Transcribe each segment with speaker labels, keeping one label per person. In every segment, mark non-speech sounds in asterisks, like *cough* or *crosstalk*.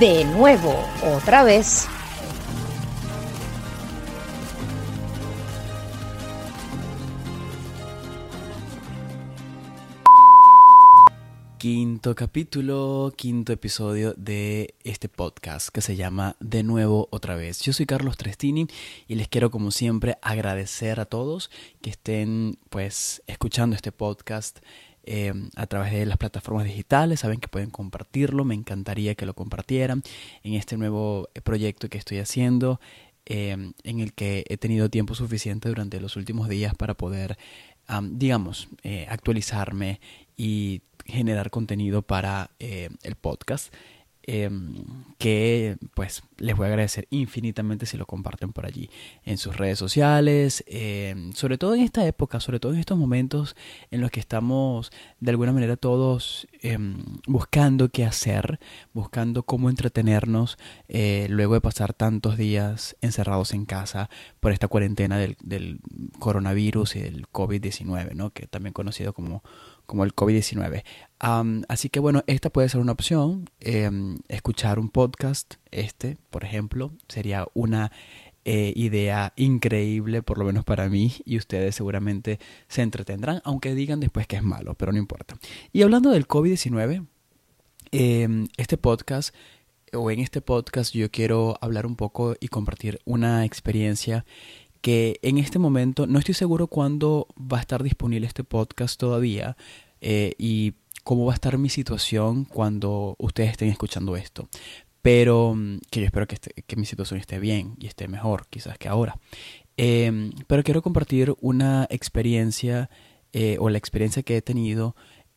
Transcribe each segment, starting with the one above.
Speaker 1: de nuevo, otra vez.
Speaker 2: Quinto capítulo, quinto episodio de este podcast que se llama De nuevo otra vez. Yo soy Carlos Trestini y les quiero como siempre agradecer a todos que estén pues escuchando este podcast eh, a través de las plataformas digitales. Saben que pueden compartirlo, me encantaría que lo compartieran en este nuevo proyecto que estoy haciendo. Eh, en el que he tenido tiempo suficiente durante los últimos días para poder, digamos, eh, actualizarme y generar contenido para eh, el podcast. Em, que pues les voy a agradecer infinitamente si lo comparten por allí en sus redes sociales, em, sobre todo en esta época, sobre todo en estos momentos en los que estamos de alguna manera todos em, buscando qué hacer, buscando cómo entretenernos eh, luego de pasar tantos días encerrados en casa por esta cuarentena del, del coronavirus y del COVID-19, ¿no? que también conocido como como el COVID-19. así que bueno, esta puede ser una opción. Em, escuchar un podcast, este, por ejemplo, sería una eh, idea increíble, por lo menos para mí, y ustedes seguramente se entretendrán, aunque digan después que es malo, pero no importa. Y hablando del COVID-19, em, este podcast, o en este podcast yo quiero hablar un poco y compartir una experiencia que en este momento no estoy seguro cuándo va a estar disponible este podcast todavía eh, y cómo va a estar mi situación cuando ustedes estén escuchando esto. Pero mm, que yo espero que, que mi situación esté bien y esté mejor quizás que ahora. Em, pero quiero compartir una experiencia eh, o la experiencia que he tenido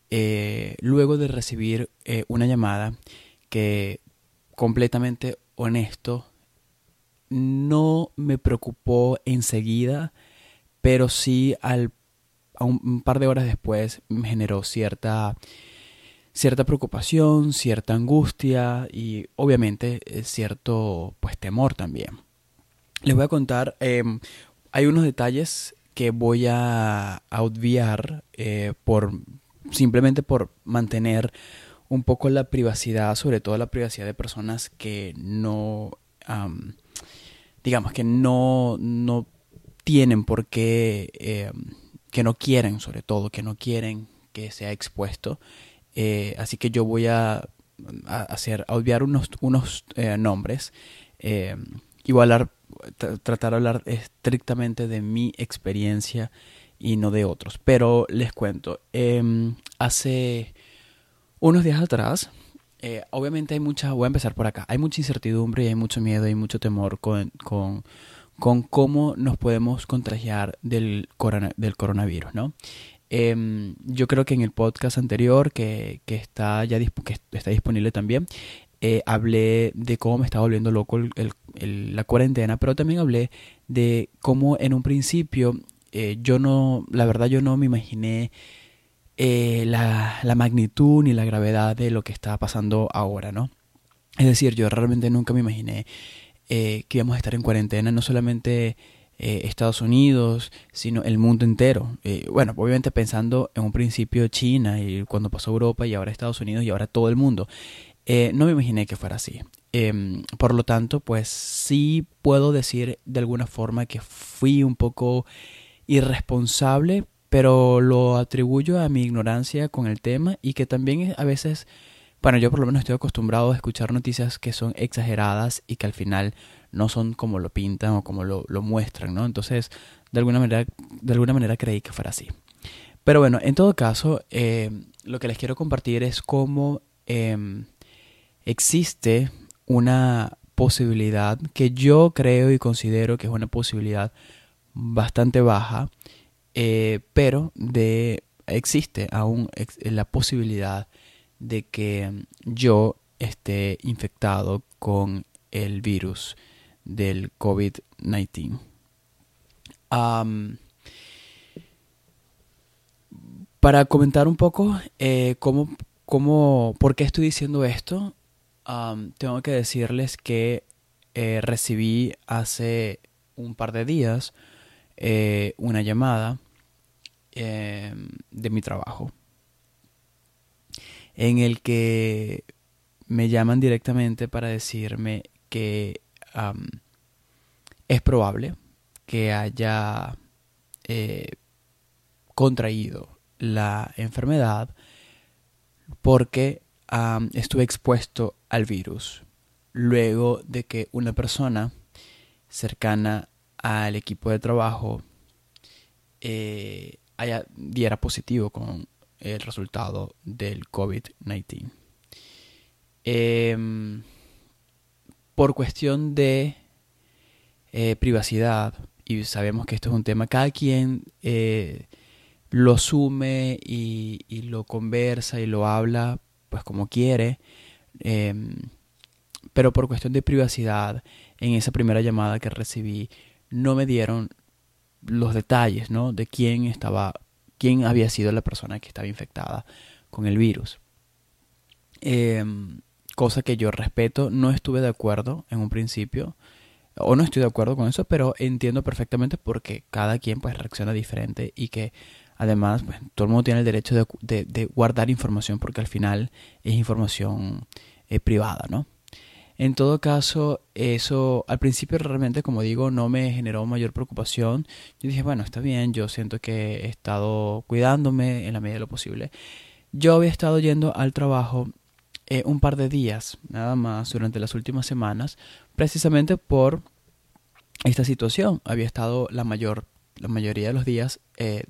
Speaker 2: eh, luego de recibir una llamada que completamente honesto no me preocupó enseguida, pero sí al, a un, par de horas después me generó cierta, cierta preocupación, cierta angustia y obviamente eh, cierto pues temor también. Les voy a contar, em, hay unos detalles que voy a, obviar eh, por simplemente por mantener un poco la privacidad, sobre todo la privacidad de personas que no digamos que no, no tienen por qué, eh, que no quieren sobre todo, que no quieren que sea expuesto. Eh, así que yo voy a, hacer, a obviar unos, unos eh, nombres y voy a hablar, tratar de hablar estrictamente de mi experiencia y no de otros. Pero les cuento, em, hace unos días atrás, eh, obviamente hay mucha, voy a empezar por acá, hay mucha incertidumbre y hay mucho miedo y mucho temor con, con, con cómo nos podemos contagiar del, del coronavirus, ¿no? Em, yo creo que en el podcast anterior, que, que está ya que está disponible también, eh, hablé de cómo me estaba volviendo loco el, la cuarentena, pero también hablé de cómo en un principio eh, yo no, la verdad yo no me imaginé eh, la, magnitud ni la gravedad de lo que está pasando ahora, ¿no? Es decir, yo realmente nunca me imaginé eh, que íbamos a estar en cuarentena, no solamente eh, Estados Unidos, sino el mundo entero. bueno, obviamente pensando en un principio China y cuando pasó Europa y ahora Estados Unidos y ahora todo el mundo. no me imaginé que fuera así. Em, por lo tanto, pues sí puedo decir de alguna forma que fui un poco irresponsable pero lo atribuyo a mi ignorancia con el tema y que también a veces, bueno, yo por lo menos estoy acostumbrado a escuchar noticias que son exageradas y que al final no son como lo pintan o como lo, muestran, ¿no? Entonces, de alguna manera, de alguna manera creí que fuera así. Pero bueno, en todo caso, eh, lo que les quiero compartir es cómo em, existe una posibilidad que yo creo y considero que es una posibilidad bastante baja eh, pero de, existe aún la posibilidad de que yo esté infectado con el virus del COVID-19. para comentar un poco eh, cómo, cómo, por qué estoy diciendo esto, tengo que decirles que eh, recibí hace un par de días eh, una llamada em, de mi trabajo en el que me llaman directamente para decirme que es probable que haya eh, contraído la enfermedad porque estuve expuesto al virus. Luego de que una persona cercana al equipo de trabajo eh, haya, diera positivo con el resultado del COVID-19. Em, por cuestión de eh, privacidad, y sabemos que esto es un tema, cada quien eh, lo asume y, lo conversa y lo habla pues como quiere, em, pero por cuestión de privacidad, en esa primera llamada que recibí, no me dieron los detalles, ¿no? De quién estaba, quién había sido la persona que estaba infectada con el virus. Em, cosa que yo respeto, no estuve de acuerdo en un principio, o no estoy de acuerdo con eso, pero entiendo perfectamente porque cada quien pues reacciona diferente y que además pues, todo el mundo tiene el derecho de, guardar información porque al final es información eh, privada, ¿no? En todo caso, eso al principio realmente, como digo, no me generó mayor preocupación. Yo dije, bueno, está bien, yo siento que he estado cuidándome en la medida de lo posible. Yo había estado yendo al trabajo eh, un par de días, nada más, durante las últimas semanas, precisamente por esta situación. Había estado la mayor, la mayoría de los días eh,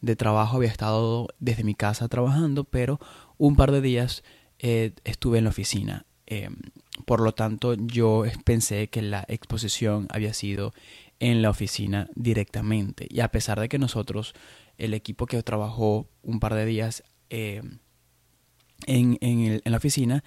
Speaker 2: de trabajo, había estado desde mi casa trabajando, pero un par de días eh, estuve en la oficina. Em, por lo tanto, yo pensé que la exposición había sido en la oficina directamente. Y a pesar de que nosotros, el equipo que trabajó un par de días em, en, en, la oficina,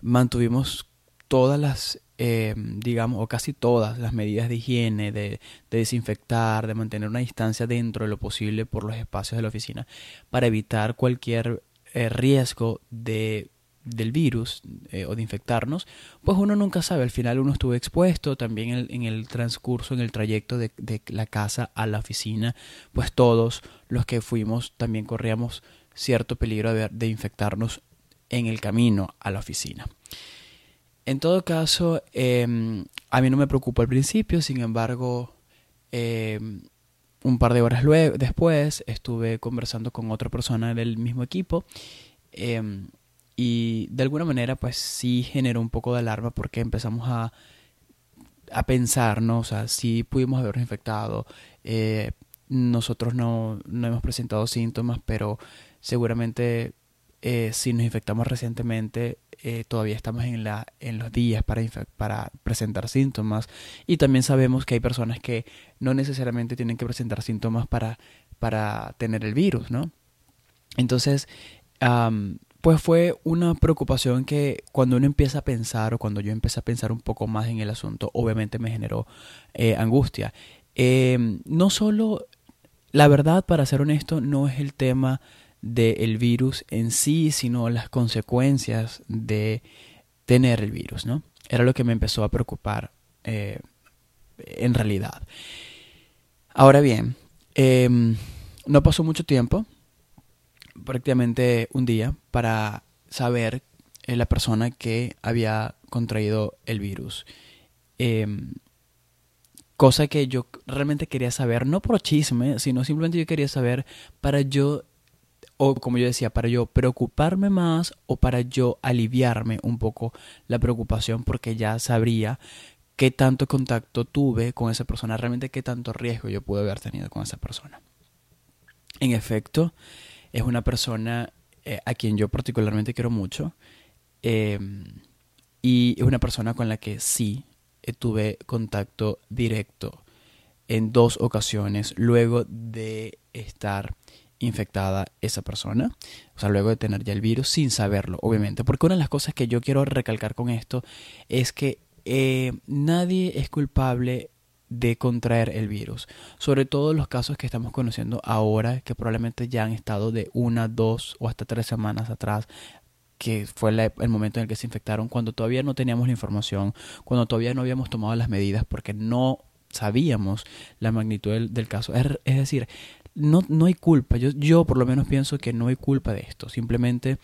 Speaker 2: mantuvimos todas las, eh, digamos, o casi todas las medidas de higiene, de, desinfectar, de mantener una distancia dentro de lo posible por los espacios de la oficina, para evitar cualquier eh, riesgo de del virus eh, o de infectarnos, pues uno nunca sabe. Al final uno estuvo expuesto también en, el transcurso, en el trayecto de, la casa a la oficina, pues todos los que fuimos también corríamos cierto peligro de, de infectarnos en el camino a la oficina. En todo caso, em, a mí no me preocupó al principio, sin embargo, em, un par de horas luego, después estuve conversando con otra persona del mismo equipo em, y de alguna manera pues sí generó un poco de alarma porque empezamos a, a pensar, ¿no? O sea, sí pudimos habernos infectado, eh, nosotros no, no hemos presentado síntomas, pero seguramente eh, si nos infectamos recientemente, eh, todavía estamos en, la, en los días para, para presentar síntomas. Y también sabemos que hay personas que no necesariamente tienen que presentar síntomas para, para tener el virus, ¿no? Entonces, pues fue una preocupación que cuando uno empieza a pensar o cuando yo empecé a pensar un poco más en el asunto, obviamente me generó eh, angustia. Em, no solo, la verdad, para ser honesto, no es el tema del virus en sí, sino las consecuencias de tener el virus, ¿no? Era lo que me empezó a preocupar eh, en realidad. Ahora bien, em, no pasó mucho tiempo, prácticamente un día, para saber eh, la persona que había contraído el virus. Em, cosa que yo realmente quería saber, no por chisme, sino simplemente yo quería saber para yo o como yo decía, para yo preocuparme más o para yo aliviarme un poco la preocupación porque ya sabría qué tanto contacto tuve con esa persona, realmente qué tanto riesgo yo pude haber tenido con esa persona. En efecto, es una persona eh, a quien yo particularmente quiero mucho em, y es una persona con la que sí eh, tuve contacto directo en dos ocasiones luego de estar infectada esa persona, o sea, luego de tener ya el virus sin saberlo, obviamente, porque una de las cosas que yo quiero recalcar con esto es que eh, nadie es culpable de contraer el virus, sobre todo los casos que estamos conociendo ahora, que probablemente ya han estado de una, dos o hasta tres semanas atrás, que fue el momento en el que se infectaron, cuando todavía no teníamos la información, cuando todavía no habíamos tomado las medidas porque no sabíamos la magnitud del, caso. Es, decir, no, no hay culpa. Yo, yo por lo menos pienso que no hay culpa de esto. Simplemente,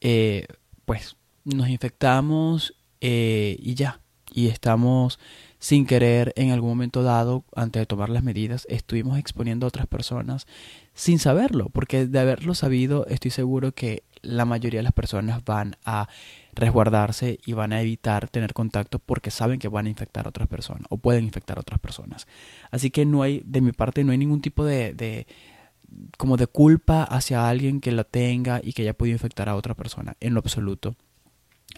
Speaker 2: eh, pues, nos infectamos eh, y ya. Y estamos sin querer en algún momento dado, antes de tomar las medidas, estuvimos exponiendo a otras personas sin saberlo, porque de haberlo sabido estoy seguro que la mayoría de las personas van a resguardarse y van a evitar tener contacto porque saben que van a infectar a otras personas o pueden infectar a otras personas. Así que no hay, de mi parte, no hay ningún tipo de, como de culpa hacia alguien que la tenga y que haya podido infectar a otra persona, en lo absoluto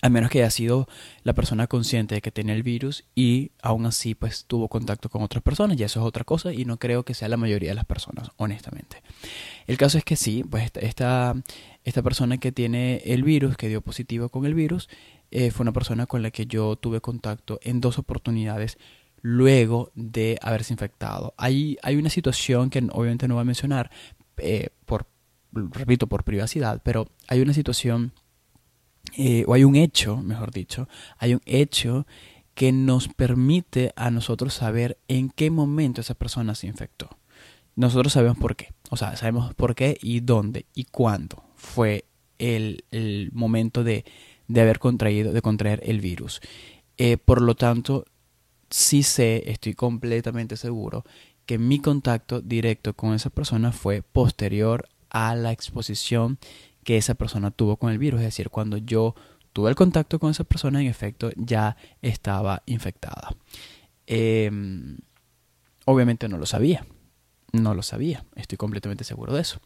Speaker 2: a menos que haya sido la persona consciente de que tenía el virus y aún así pues tuvo contacto con otras personas y eso es otra cosa y no creo que sea la mayoría de las personas, honestamente. El caso es que sí, pues esta, esta persona que tiene el virus, que dio positivo con el virus, eh, fue una persona con la que yo tuve contacto en dos oportunidades luego de haberse infectado. Hay, hay una situación que obviamente no voy a mencionar eh, por, repito, por privacidad, pero hay una situación eh, o hay un hecho, mejor dicho, hay un hecho que nos permite a nosotros saber en qué momento esa persona se infectó. Nosotros sabemos por qué, o sea, sabemos por qué y dónde y cuándo fue el, el momento de, de, haber contraído, de contraer el virus. Eh, por lo tanto, sí sé, estoy completamente seguro que mi contacto directo con esa persona fue posterior a la exposición que esa persona tuvo con el virus. Es decir, cuando yo tuve el contacto con esa persona, en efecto, ya estaba infectada. Em, obviamente no lo sabía. No lo sabía. Estoy completamente seguro de eso.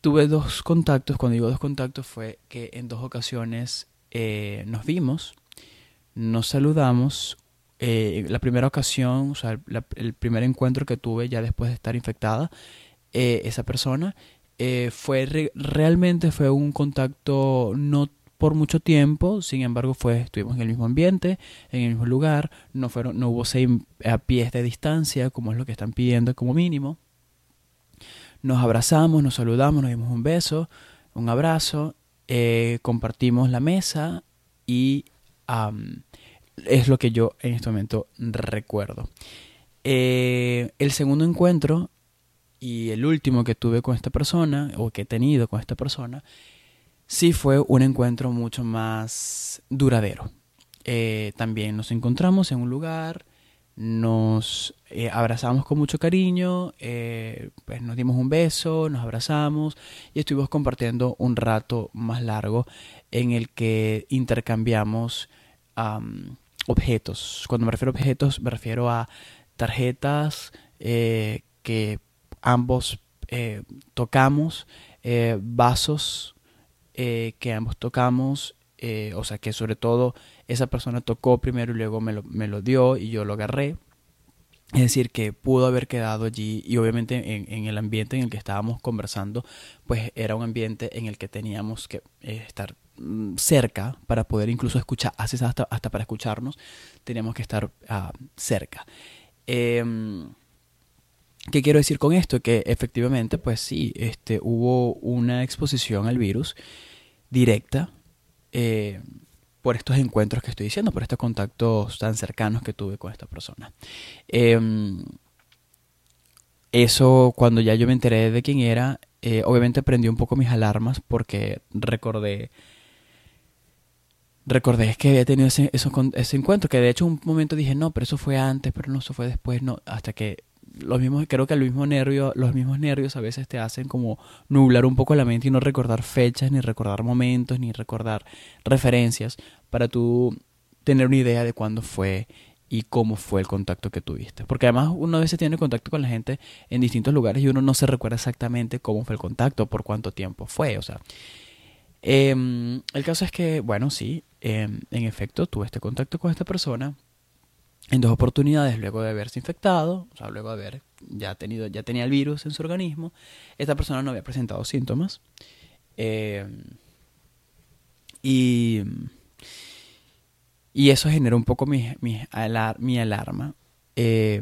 Speaker 2: Tuve dos contactos. Cuando digo dos contactos fue que en dos ocasiones eh, nos vimos, nos saludamos. Eh, la primera ocasión, o sea, el primer encuentro que tuve ya después de estar infectada, eh, esa persona eh, fue realmente fue un contacto no por mucho tiempo, sin embargo fue estuvimos en el mismo ambiente, en el mismo lugar, no fueron no hubo seis a pies de distancia como es lo que están pidiendo como mínimo. Nos abrazamos, nos saludamos, nos dimos un beso, un abrazo, eh, compartimos la mesa y es lo que yo en este momento recuerdo. Eh, el segundo encuentro y el último que tuve con esta persona, o que he tenido con esta persona, sí fue un encuentro mucho más duradero. Eh, también nos encontramos en un lugar, nos eh, abrazamos con mucho cariño, eh, pues nos dimos un beso, nos abrazamos y estuvimos compartiendo un rato más largo en el que intercambiamos objetos. Cuando me refiero a objetos, me refiero a tarjetas que ambos eh, tocamos, eh, vasos eh, que ambos tocamos, o sea que sobre todo esa persona tocó primero y luego me lo, me lo, dio y yo lo agarré. Es decir, que pudo haber quedado allí y obviamente en, el ambiente en el que estábamos conversando, pues era un ambiente en el que teníamos que estar mm, cerca para poder incluso escuchar, hasta, hasta para escucharnos, teníamos que estar uh, cerca. Eh, ¿Qué quiero decir con esto? Que efectivamente, pues sí, este, hubo una exposición al virus directa eh, por estos encuentros que estoy diciendo, por estos contactos tan cercanos que tuve con esta persona. Em, eso, cuando ya yo me enteré de quién era, eh, obviamente prendí un poco mis alarmas porque recordé recordé que había tenido ese, ese encuentro, que de hecho un momento dije, no, pero eso fue antes, pero no, eso fue después, no, hasta que los mismos, creo que el mismo nervio, los mismos nervios a veces te hacen como nublar un poco la mente y no recordar fechas, ni recordar momentos, ni recordar referencias para tú tener una idea de cuándo fue y cómo fue el contacto que tuviste. Porque además uno a veces tiene contacto con la gente en distintos lugares y uno no se recuerda exactamente cómo fue el contacto, por cuánto tiempo fue. O sea, em, el caso es que, bueno, sí, em, en efecto, tuve este contacto con esta persona en dos oportunidades luego de haberse infectado, o sea, luego de haber ya tenido, ya tenía el virus en su organismo, esta persona no había presentado síntomas. Eh, y, y eso generó un poco mi, mi, mi alarma. Eh,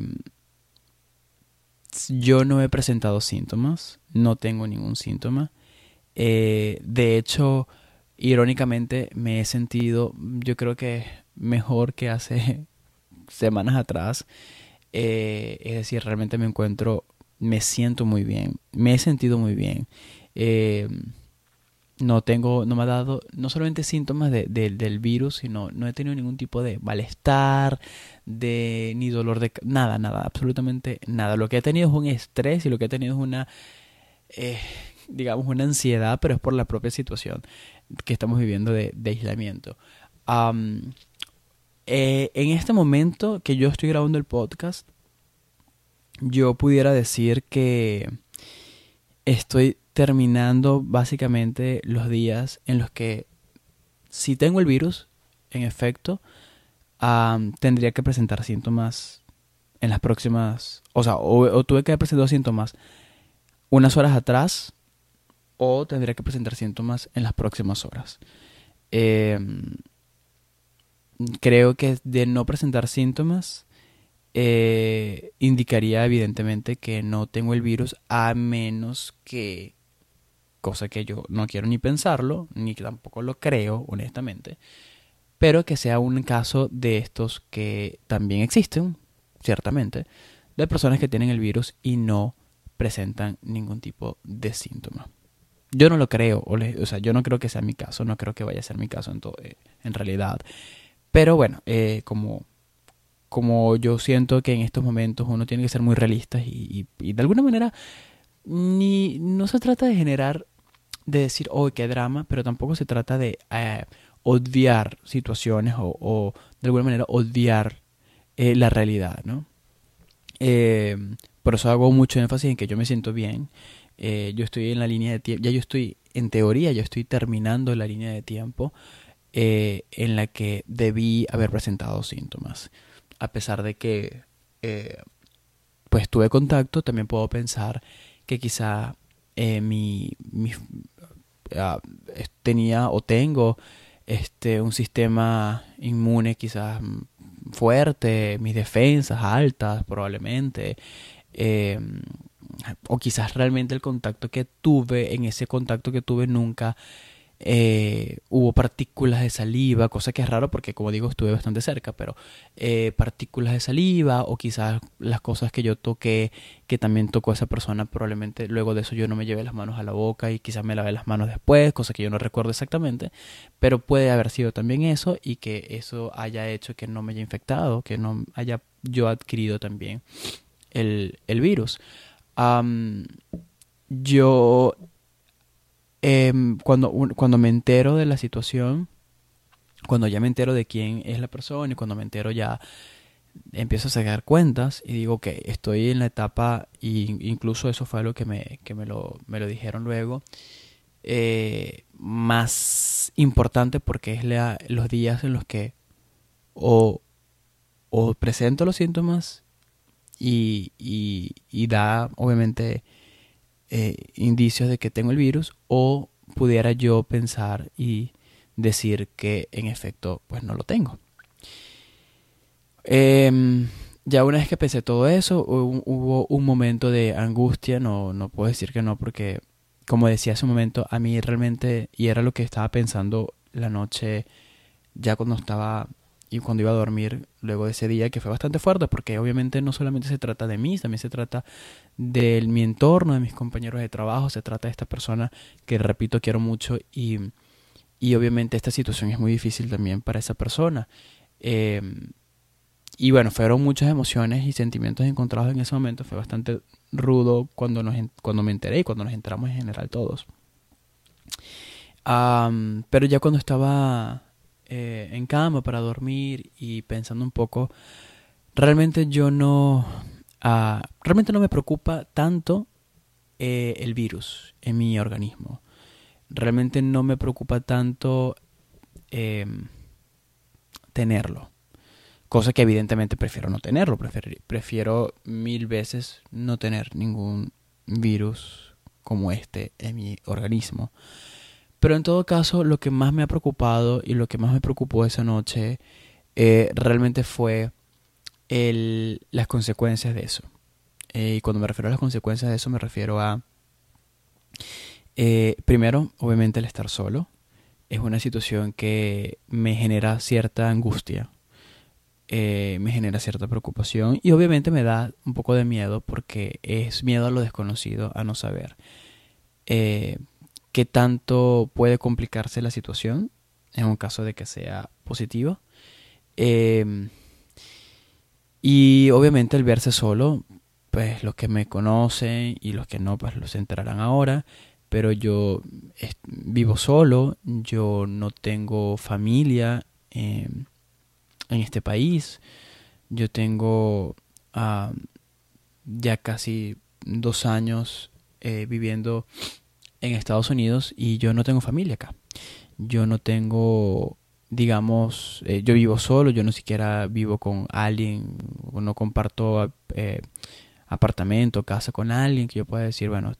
Speaker 2: yo no he presentado síntomas, no tengo ningún síntoma. Eh, de hecho, irónicamente me he sentido, yo creo que mejor que hace semanas atrás. Eh, es decir, realmente me encuentro, me siento muy bien, me he sentido muy bien. Eh, no tengo, no me ha dado no solamente síntomas de, del virus, sino no he tenido ningún tipo de malestar, de ni dolor de nada, nada, absolutamente nada. Lo que he tenido es un estrés y lo que he tenido es una, eh, digamos, una ansiedad, pero es por la propia situación que estamos viviendo de, aislamiento. Eh, en este momento que yo estoy grabando el podcast, yo pudiera decir que estoy terminando básicamente los días en los que si tengo el virus, en efecto, tendría que presentar síntomas en las próximas, o sea, o, tuve que haber presentado síntomas unas horas atrás o tendría que presentar síntomas en las próximas horas. Em, creo que de no presentar síntomas eh, indicaría evidentemente que no tengo el virus a menos que cosa que yo no quiero ni pensarlo, ni tampoco lo creo, honestamente, pero que sea un caso de estos que también existen, ciertamente, de personas que tienen el virus y no presentan ningún tipo de síntoma. Yo no lo creo, o, sea, yo no creo que sea mi caso, no creo que vaya a ser mi caso en, eh, en realidad. Pero bueno, eh, como, como yo siento que en estos momentos uno tiene que ser muy realista y, y de alguna manera ni, no se trata de generar de decir, oh, qué drama, pero tampoco se trata de eh, odiar situaciones o, de alguna manera odiar eh, la realidad, ¿no? Eh, por eso hago mucho énfasis en que yo me siento bien. yo estoy en la línea de tiempo, ya yo estoy, en teoría, yo estoy terminando la línea de tiempo en la que debí haber presentado síntomas. A pesar de que, pues tuve contacto, también puedo pensar que quizá mi, mi, Ah, tenía o tengo este un sistema inmune quizás fuerte, mis defensas altas probablemente, eh, o quizás realmente el contacto que tuve, en ese contacto que tuve nunca eh, hubo partículas de saliva, cosa que es raro porque como digo estuve bastante cerca, pero eh, partículas de saliva o quizás las cosas que yo toqué que también tocó esa persona, probablemente luego de eso yo no me llevé las manos a la boca y quizás me lavé las manos después, cosa que yo no recuerdo exactamente, pero puede haber sido también eso y que eso haya hecho que no me haya infectado, que no haya yo adquirido también el, el virus. yo Em, cuando, cuando me entero de la situación, cuando ya me entero de quién es la persona y cuando me entero ya empiezo a sacar cuentas y digo que estoy en la etapa, y incluso eso fue algo que me, que me, lo, me lo dijeron luego, eh, más importante porque es los días en los que o, o presento los síntomas y, y, y da obviamente eh, indicios de que tengo el virus o pudiera yo pensar y decir que en efecto pues no lo tengo. Em, ya una vez que pensé todo eso, hubo, un momento de angustia, no, no puedo decir que no, porque como decía hace un momento, a mí realmente, y era lo que estaba pensando la noche, ya cuando estaba y cuando iba a dormir luego de ese día que fue bastante fuerte porque obviamente no solamente se trata de mí, también se trata de mi entorno, de mis compañeros de trabajo, se trata de esta persona que repito quiero mucho y, y obviamente esta situación es muy difícil también para esa persona. Em, y bueno, fueron muchas emociones y sentimientos encontrados en ese momento, fue bastante rudo cuando, nos, cuando me enteré y cuando nos entramos en general todos. pero ya cuando estaba eh, en cama para dormir y pensando un poco, realmente yo no, ah, realmente no me preocupa tanto eh, el virus en mi organismo. Realmente no me preocupa tanto em, tenerlo. Cosa que evidentemente prefiero no tenerlo. Prefiero, prefiero mil veces no tener ningún virus como este en mi organismo. Pero en todo caso, lo que más me ha preocupado y lo que más me preocupó esa noche eh, realmente fue el, las consecuencias de eso. Eh, y cuando me refiero a las consecuencias de eso, me refiero a, eh, primero, obviamente el estar solo. Es una situación que me genera cierta angustia, me genera cierta preocupación y obviamente me da un poco de miedo porque es miedo a lo desconocido, a no saber qué tanto puede complicarse la situación en un caso de que sea positivo. Em, y obviamente el verse solo, pues los que me conocen y los que no, pues los enterarán ahora. Pero yo vivo solo, yo no tengo familia em, en este país. Yo tengo ya casi dos años eh, viviendo en Estados Unidos y yo no tengo familia acá. Yo no tengo, digamos, eh, yo vivo solo, yo no siquiera vivo con alguien, no comparto eh, apartamento, casa con alguien que yo pueda decir, bueno,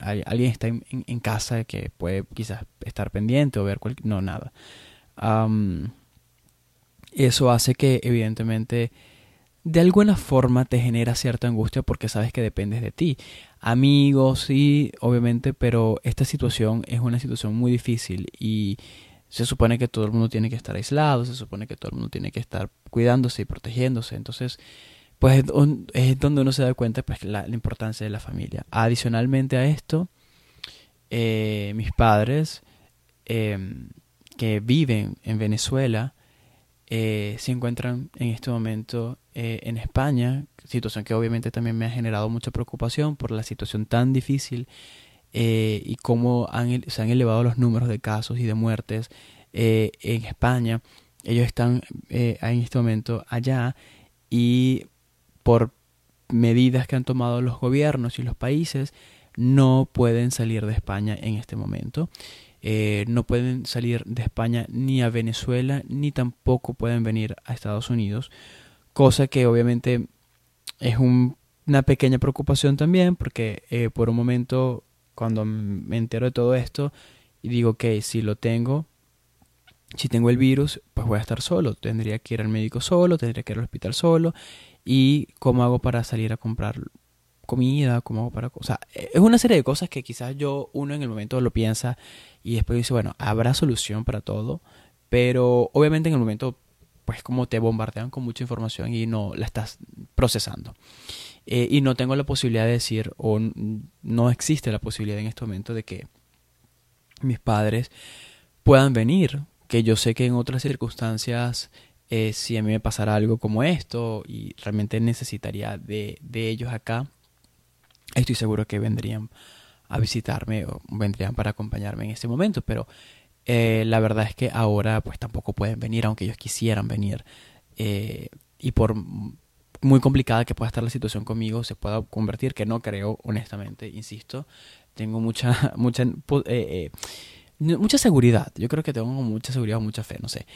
Speaker 2: alguien está en, casa que puede quizás estar pendiente o ver cualquier... No, nada. eso hace que evidentemente de alguna forma te genera cierta angustia porque sabes que dependes de ti. Amigos, sí, obviamente, pero esta situación es una situación muy difícil y se supone que todo el mundo tiene que estar aislado, se supone que todo el mundo tiene que estar cuidándose y protegiéndose. Entonces, pues es donde uno se da cuenta pues la, importancia de la familia. Adicionalmente a esto, eh, mis padres em, que viven en Venezuela eh, se encuentran en este momento eh, en España, situación que obviamente también me ha generado mucha preocupación por la situación tan difícil eh, y cómo se han elevado los números de casos y de muertes eh, en España. Ellos están en este momento allá y por medidas que han tomado los gobiernos y los países no pueden salir de España en este momento. No pueden salir de España ni a Venezuela ni tampoco pueden venir a Estados Unidos cosa que obviamente es una pequeña preocupación también, porque eh, por un momento cuando me entero de todo esto y digo, que si lo tengo, si tengo el virus, pues voy a estar solo, tendría que ir al médico solo, tendría que ir al hospital solo, y cómo hago para salir a comprar comida, cómo hago para... O sea, es una serie de cosas que quizás yo uno en el momento lo piensa y después dice, bueno, habrá solución para todo, pero obviamente en el momento pues como te bombardean con mucha información y no la estás procesando. Eh, y no tengo la posibilidad de decir, o no existe la posibilidad en este momento de que mis padres puedan venir, que yo sé que en otras circunstancias, eh, si a mí me pasara algo como esto y realmente necesitaría de, de ellos acá, estoy seguro que vendrían a visitarme o vendrían para acompañarme en este momento, pero eh, la verdad es que ahora pues tampoco pueden venir, aunque ellos quisieran venir. Eh, y por muy complicada que pueda estar la situación conmigo, se pueda convertir, que no creo, honestamente, insisto. Tengo mucha, *laughs* mucha, eh, mucha seguridad. Yo creo que tengo mucha seguridad mucha fe, no sé.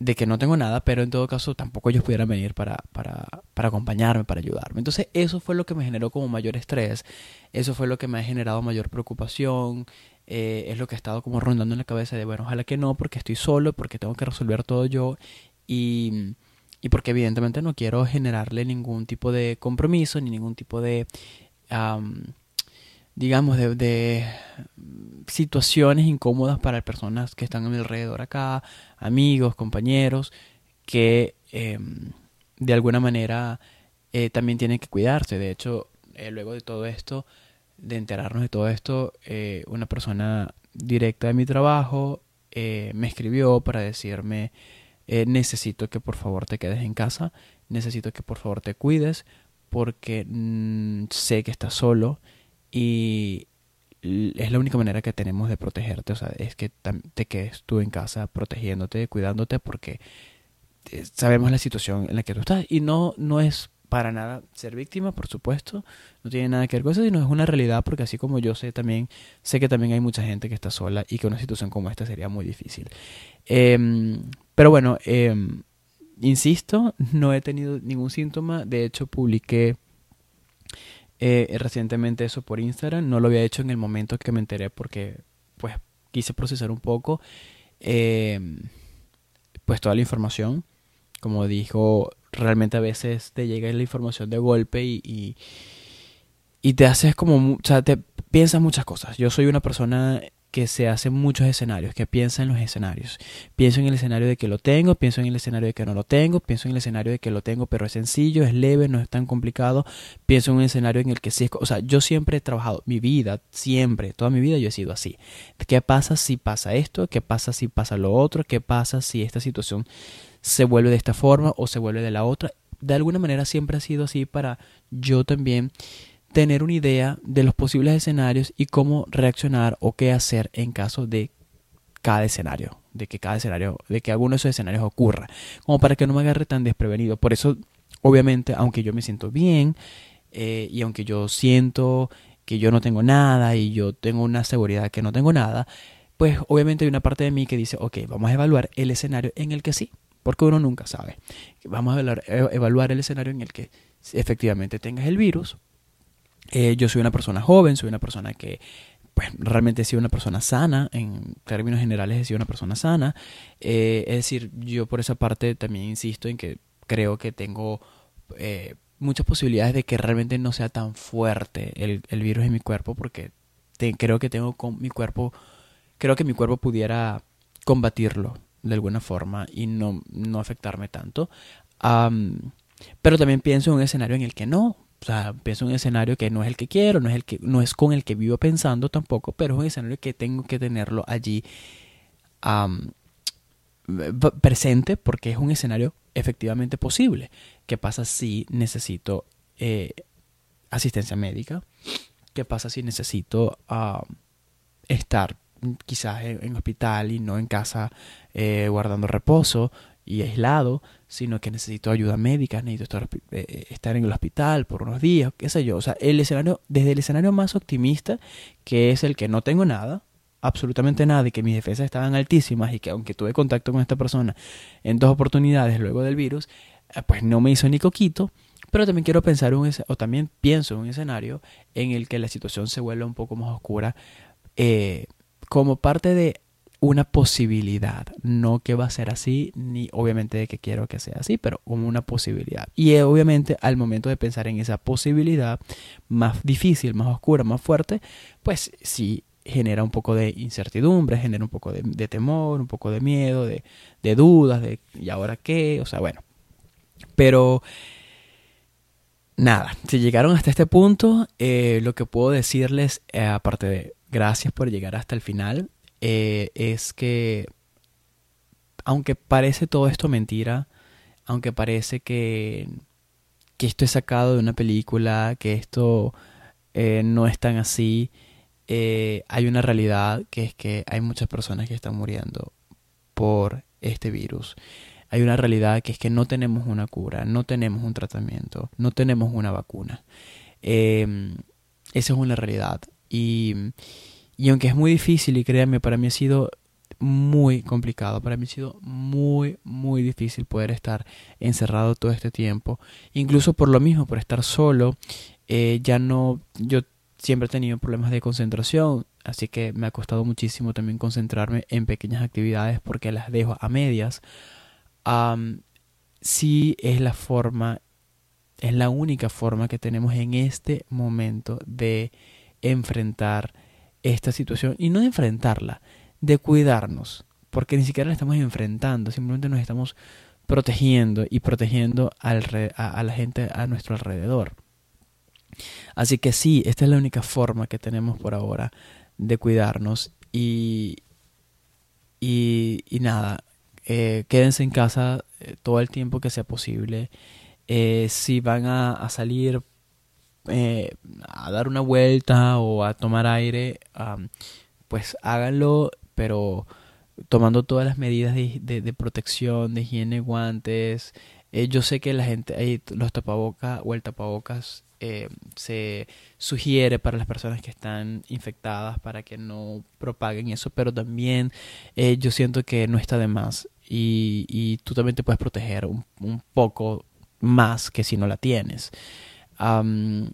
Speaker 2: De que no tengo nada, pero en todo caso tampoco ellos pudieran venir para, para, para acompañarme, para ayudarme. Entonces eso fue lo que me generó como mayor estrés, eso fue lo que me ha generado mayor preocupación, eh, es lo que ha estado como rondando en la cabeza de, bueno, ojalá que no, porque estoy solo, porque tengo que resolver todo yo y, y porque evidentemente no quiero generarle ningún tipo de compromiso ni ningún tipo de, digamos, de, situaciones incómodas para personas que están a mi alrededor acá, amigos, compañeros, que em, de alguna manera eh, también tienen que cuidarse. De hecho, eh, luego de todo esto, de enterarnos de todo esto, eh, una persona directa de mi trabajo me escribió para decirme, necesito que por favor te quedes en casa, necesito que por favor te cuides, porque mm, sé que estás solo y es la única manera que tenemos de protegerte, o sea, es que te quedes tú en casa protegiéndote, cuidándote, porque sabemos la situación en la que tú estás y no, no es para nada ser víctima, por supuesto, no tiene nada que ver con eso, sino es una realidad porque así como yo sé también, sé que también hay mucha gente que está sola y que una situación como esta sería muy difícil. Em, pero bueno, em, insisto, no he tenido ningún síntoma, de hecho publiqué eh, recientemente eso por Instagram, no lo había hecho en el momento que me enteré porque pues quise procesar un poco em, pues toda la información, como dijo realmente a veces te llega la información de golpe y, y, te haces como, o sea, te piensas muchas cosas. Yo soy una persona que se hacen muchos escenarios, que piensa en los escenarios. Pienso en el escenario de que lo tengo, pienso en el escenario de que no lo tengo, pienso en el escenario de que lo tengo pero es sencillo, es leve, no es tan complicado. Pienso en un escenario en el que sí es... O sea, yo siempre he trabajado, mi vida, siempre, toda mi vida yo he sido así. ¿Qué pasa si pasa esto? ¿Qué pasa si pasa lo otro? ¿Qué pasa si esta situación se vuelve de esta forma o se vuelve de la otra? De alguna manera siempre ha sido así para yo también tener una idea de los posibles escenarios y cómo reaccionar o qué hacer en caso de cada escenario, de que cada escenario, de que alguno de esos escenarios ocurra, como para que no me agarre tan desprevenido. Por eso, obviamente, aunque yo me siento bien eh, y aunque yo siento que yo no tengo nada y yo tengo una seguridad que no tengo nada, pues obviamente hay una parte de mí que dice, ok, vamos a evaluar el escenario en el que sí, porque uno nunca sabe. Vamos a evaluar, evaluar el escenario en el que efectivamente tengas el virus, eh, yo soy una persona joven, soy una persona que pues realmente he sido una persona sana, en términos generales he sido una persona sana. Eh, es decir, yo por esa parte también insisto en que creo que tengo eh, muchas posibilidades de que realmente no sea tan fuerte el, el virus en mi cuerpo, porque creo que tengo con mi cuerpo, creo que mi cuerpo pudiera combatirlo de alguna forma y no, no afectarme tanto. pero también pienso en un escenario en el que no, o sea, pienso en un escenario que no es el que quiero, no es, el que, no es con el que vivo pensando tampoco, pero es un escenario que tengo que tenerlo allí presente porque es un escenario efectivamente posible. ¿Qué pasa si necesito eh, asistencia médica? ¿Qué pasa si necesito estar quizás en, hospital y no en casa eh, guardando reposo? Y aislado, sino que necesito ayuda médica, necesito estar, eh, eh, estar en el hospital por unos días, qué sé yo. O sea, el escenario, desde el escenario más optimista, que es el que no tengo nada, absolutamente nada, y que mis defensas estaban altísimas, y que aunque tuve contacto con esta persona en dos oportunidades luego del virus, eh, pues no me hizo ni coquito. Pero también quiero pensar, un, o también pienso en un escenario en el que la situación se vuelva un poco más oscura, como parte de una posibilidad, no que va a ser así, ni obviamente de que quiero que sea así, pero como una posibilidad. Y eh, obviamente al momento de pensar en esa posibilidad más difícil, más oscura, más fuerte, pues sí genera un poco de incertidumbre, genera un poco de, temor, un poco de miedo, de, dudas, de ¿y ahora qué? O sea, bueno. Pero nada, si llegaron hasta este punto, eh, lo que puedo decirles, eh, aparte de gracias por llegar hasta el final, eh, es que, aunque parece todo esto mentira, aunque parece que, que esto es sacado de una película, que esto eh, no es tan así, eh, hay una realidad que es que hay muchas personas que están muriendo por este virus. Hay una realidad que es que no tenemos una cura, no tenemos un tratamiento, no tenemos una vacuna. esa es una realidad. Y, y aunque es muy difícil, y créanme, para mí ha sido muy complicado, para mí ha sido muy, muy difícil poder estar encerrado todo este tiempo. Incluso por lo mismo, por estar solo, eh, ya no, yo siempre he tenido problemas de concentración, así que me ha costado muchísimo también concentrarme en pequeñas actividades porque las dejo a medias. sí es la forma, es la única forma que tenemos en este momento de enfrentar esta situación y no de enfrentarla, de cuidarnos, porque ni siquiera la estamos enfrentando, simplemente nos estamos protegiendo y protegiendo al a, la gente a nuestro alrededor. Así que sí, esta es la única forma que tenemos por ahora de cuidarnos y, y, nada, eh, quédense en casa eh, todo el tiempo que sea posible. Eh, si van a, a salir, a dar una vuelta o a tomar aire, pues háganlo, pero tomando todas las medidas de, protección, de higiene, guantes. Eh, yo sé que la gente, los tapabocas o el tapabocas eh, se sugiere para las personas que están infectadas para que no propaguen eso, pero también yo siento que no está de más y, tú también te puedes proteger un poco más que si no la tienes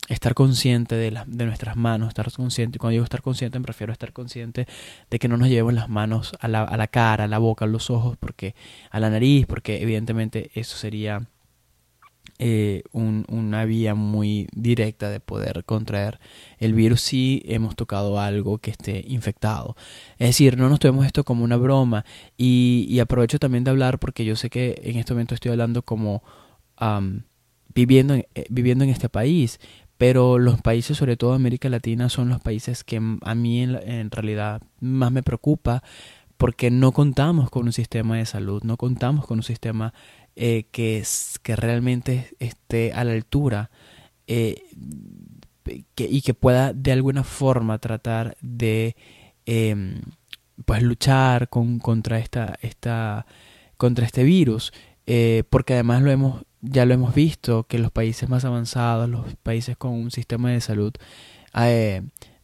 Speaker 2: estar consciente de, de nuestras manos, estar consciente, cuando digo estar consciente me refiero estar consciente de que no nos llevemos las manos a la, a la cara, a la boca, a los ojos, porque a la nariz, porque evidentemente eso sería eh, una vía muy directa de poder contraer el virus si hemos tocado algo que esté infectado. Es decir, no nos tomemos esto como una broma y, aprovecho también de hablar porque yo sé que en este momento estoy hablando como viviendo, en, eh, viviendo en este país, pero los países, sobre todo América Latina, son los países que a mí en realidad más me preocupa porque no contamos con un sistema de salud, no contamos con un sistema eh, que, que realmente esté a la altura eh, y que pueda de alguna forma tratar de em, pues luchar con, contra esta, esta contra este virus porque además lo hemos ya lo hemos visto que los países más avanzados los países con un sistema de salud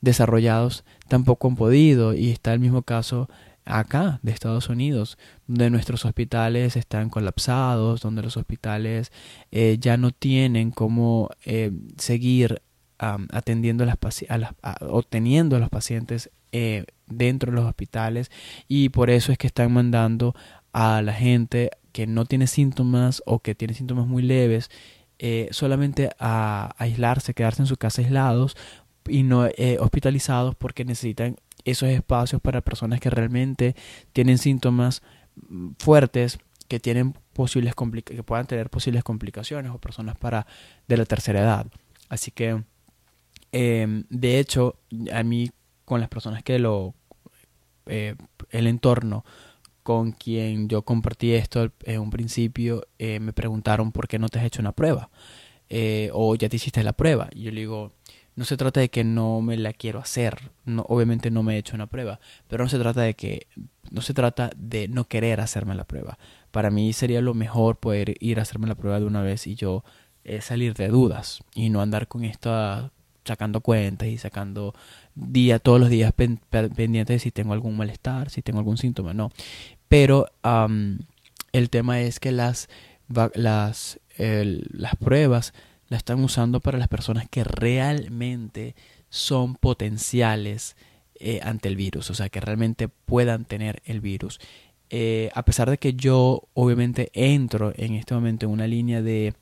Speaker 2: desarrollados tampoco han podido. Y está el mismo caso acá de Estados Unidos, donde nuestros hospitales están colapsados, donde los hospitales eh, ya no tienen cómo eh, seguir atendiendo a las, a las obteniendo a los pacientes eh, dentro de los hospitales. Y por eso es que están mandando a la gente que no tiene síntomas o que tiene síntomas muy leves solamente a aislarse, quedarse en su casa aislados y no hospitalizados porque necesitan esos espacios para personas que realmente tienen síntomas mm, fuertes que tienen posibles que puedan tener posibles complicaciones o personas para de la tercera edad. Así que em, de hecho a mí con las personas que lo eh, el entorno con quien yo compartí esto en un principio eh, me preguntaron por qué no te has hecho una prueba eh, o ya te hiciste la prueba y yo le digo no se trata de que no me la quiero hacer, no, obviamente no me he hecho una prueba, pero no se trata de que, no se trata de no querer hacerme la prueba. Para mí sería lo mejor poder ir a hacerme la prueba de una vez y yo eh, salir de dudas y no andar con esto sacando cuentas y sacando día todos los días pendientes de si tengo algún malestar, si tengo algún síntoma, no. Pero el tema es que las, las, las pruebas la están usando para las personas que realmente son potenciales eh, ante el virus, o sea, que realmente puedan tener el virus. Eh, a pesar de que yo obviamente entro en este momento en una línea de...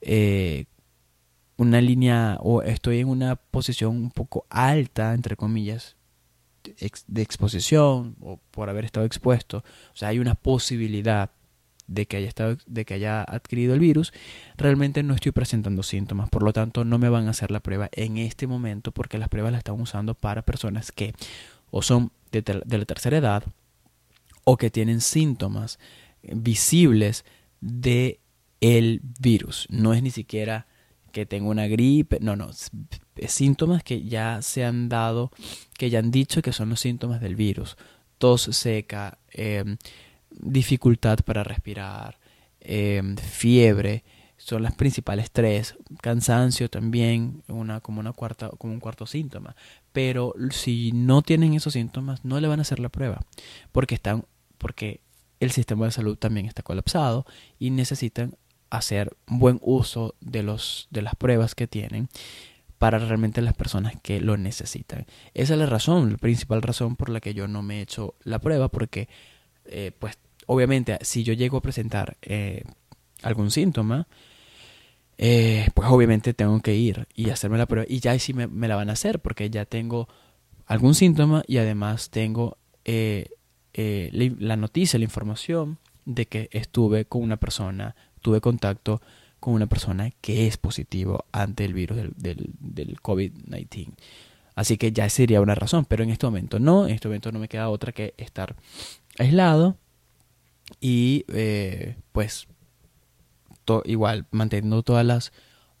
Speaker 2: Eh, una línea o estoy en una posición un poco alta, entre comillas, de exposición o por haber estado expuesto. O sea, hay una posibilidad de que haya estado, de que haya adquirido el virus, realmente no estoy presentando síntomas, por lo tanto no me van a hacer la prueba en este momento porque las pruebas las están usando para personas que o son de, de la tercera edad o que tienen síntomas visibles de el virus. No es ni siquiera que tengo una gripe, no, no, síntomas que ya se han dado, que ya han dicho que son los síntomas del virus. Tos seca, eh, dificultad para respirar, em, fiebre, son las principales tres, cansancio también, una, como, una cuarta, como un cuarto síntoma. Pero si no tienen esos síntomas, no le van a hacer la prueba, porque, están, porque el sistema de salud también está colapsado y necesitan hacer buen uso de, los, de las pruebas que tienen para realmente las personas que lo necesitan. Esa es la razón, la principal razón por la que yo no me he hecho la prueba, porque eh, pues obviamente si yo llego a presentar eh, algún síntoma, eh, pues obviamente tengo que ir y hacerme la prueba y ya sí me, la van a hacer porque ya tengo algún síntoma y además tengo la noticia, la información de que estuve con una persona, tuve contacto con una persona que es positivo ante el virus del, del, del COVID-19. Así que ya sería una razón, pero en este momento no, en este momento no me queda otra que estar aislado y eh, pues igual manteniendo todas las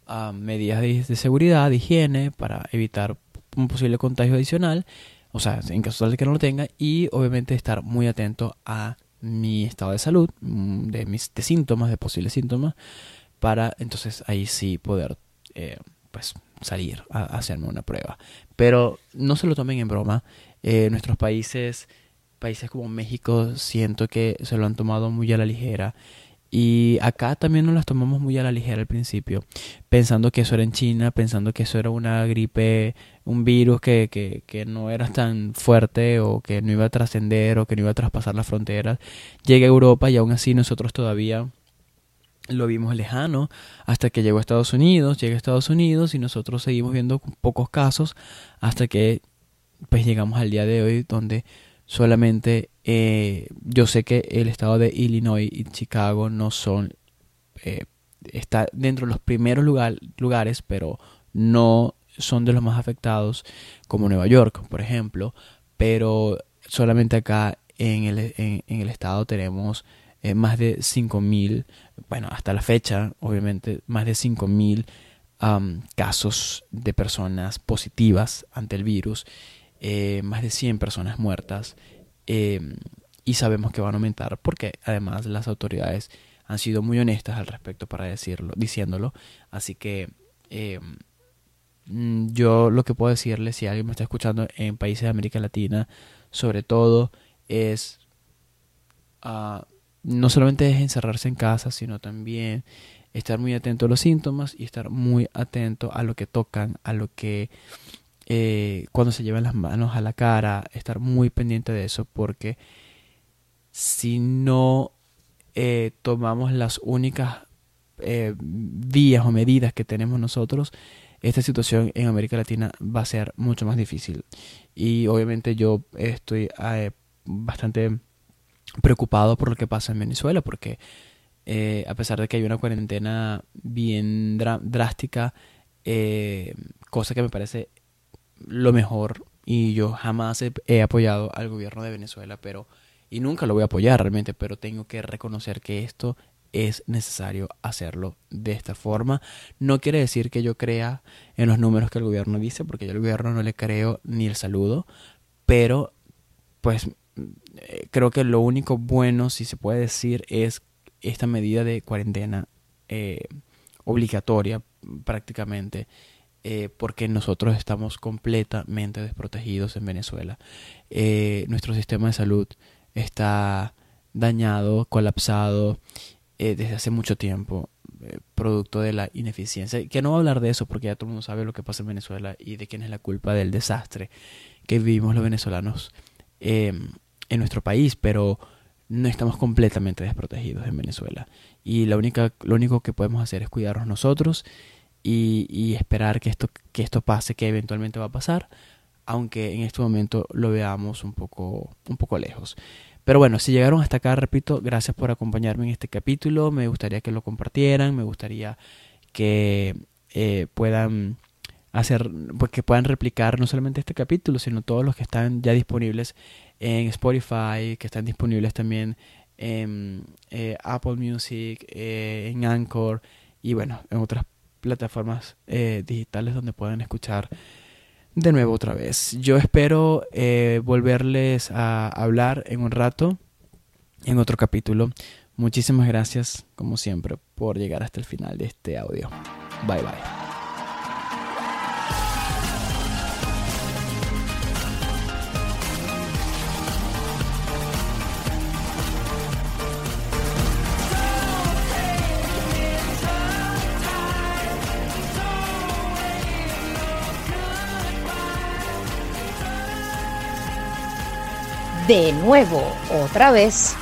Speaker 2: ah, medidas de, seguridad, de higiene para evitar un posible contagio adicional, o sea, en caso de que no lo tenga y obviamente estar muy atento a mi estado de salud, mm, de mis de síntomas, de posibles síntomas, para entonces ahí sí poder eh, pues salir a, hacerme una prueba. Pero no se lo tomen en broma. Eh, nuestros países países como México siento que se lo han tomado muy a la ligera. Y acá también nos las tomamos muy a la ligera al principio, pensando que eso era en China, pensando que eso era una gripe, un virus que, que, que no era tan fuerte o que no iba a trascender o que no iba a traspasar las fronteras. Llega a Europa y aún así nosotros todavía lo vimos lejano hasta que llegó a Estados Unidos, llega a Estados Unidos y nosotros seguimos viendo pocos casos hasta que pues llegamos al día de hoy donde solamente eh, yo sé que el estado de Illinois y Chicago no son eh, está dentro de los primeros lugares pero no son de los más afectados como Nueva York por ejemplo pero solamente acá en el, en, el estado tenemos eh, más de 5.000, bueno, hasta la fecha, obviamente, más de 5.000 casos de personas positivas ante el virus, eh, más de 100 personas muertas, em, y sabemos que van a aumentar porque además las autoridades han sido muy honestas al respecto para decirlo, diciéndolo, así que em, yo lo que puedo decirle si alguien me está escuchando en países de América Latina, sobre todo, es uh, no solamente es encerrarse en casa, sino también estar muy atento a los síntomas y estar muy atento a lo que tocan, a lo que eh, cuando se llevan las manos a la cara, estar muy pendiente de eso porque si no eh, tomamos las únicas eh, vías o medidas que tenemos nosotros, esta situación en América Latina va a ser mucho más difícil. Y obviamente yo estoy bastante preocupado por lo que pasa en Venezuela, porque eh, a pesar de que hay una cuarentena bien drástica, eh, cosa que me parece lo mejor, y yo jamás he, apoyado al gobierno de Venezuela, pero y nunca lo voy a apoyar realmente, pero tengo que reconocer que esto es necesario hacerlo de esta forma. No quiere decir que yo crea en los números que el gobierno dice, porque yo al gobierno no le creo ni el saludo, pero pues eh, creo que lo único bueno, si se puede decir, es esta medida de cuarentena eh, obligatoria prácticamente, eh, porque nosotros estamos completamente desprotegidos en Venezuela. nuestro sistema de salud está dañado, colapsado desde hace mucho tiempo, producto de la ineficiencia. Que no voy a hablar de eso porque ya todo el mundo sabe lo que pasa en Venezuela y de quién es la culpa del desastre que vivimos los venezolanos en nuestro país, pero no estamos completamente desprotegidos en Venezuela. Y la única, lo único que podemos hacer es cuidarnos nosotros y, esperar que esto, que esto pase, que eventualmente va a pasar, aunque en este momento lo veamos un poco, un poco lejos. Pero bueno, si llegaron hasta acá, repito, gracias por acompañarme en este capítulo. Me gustaría que lo compartieran, me gustaría que eh, puedan hacer, pues que puedan replicar no solamente este capítulo, sino todos los que están ya disponibles en Spotify, que están disponibles también en eh, Apple Music, eh, en Anchor y bueno, en otras plataformas eh, digitales donde puedan escuchar de nuevo otra vez. Yo espero volverles a hablar en un rato, en otro capítulo. Muchísimas gracias, como siempre, por llegar hasta el final de este audio. Bye bye.
Speaker 1: De nuevo, otra vez.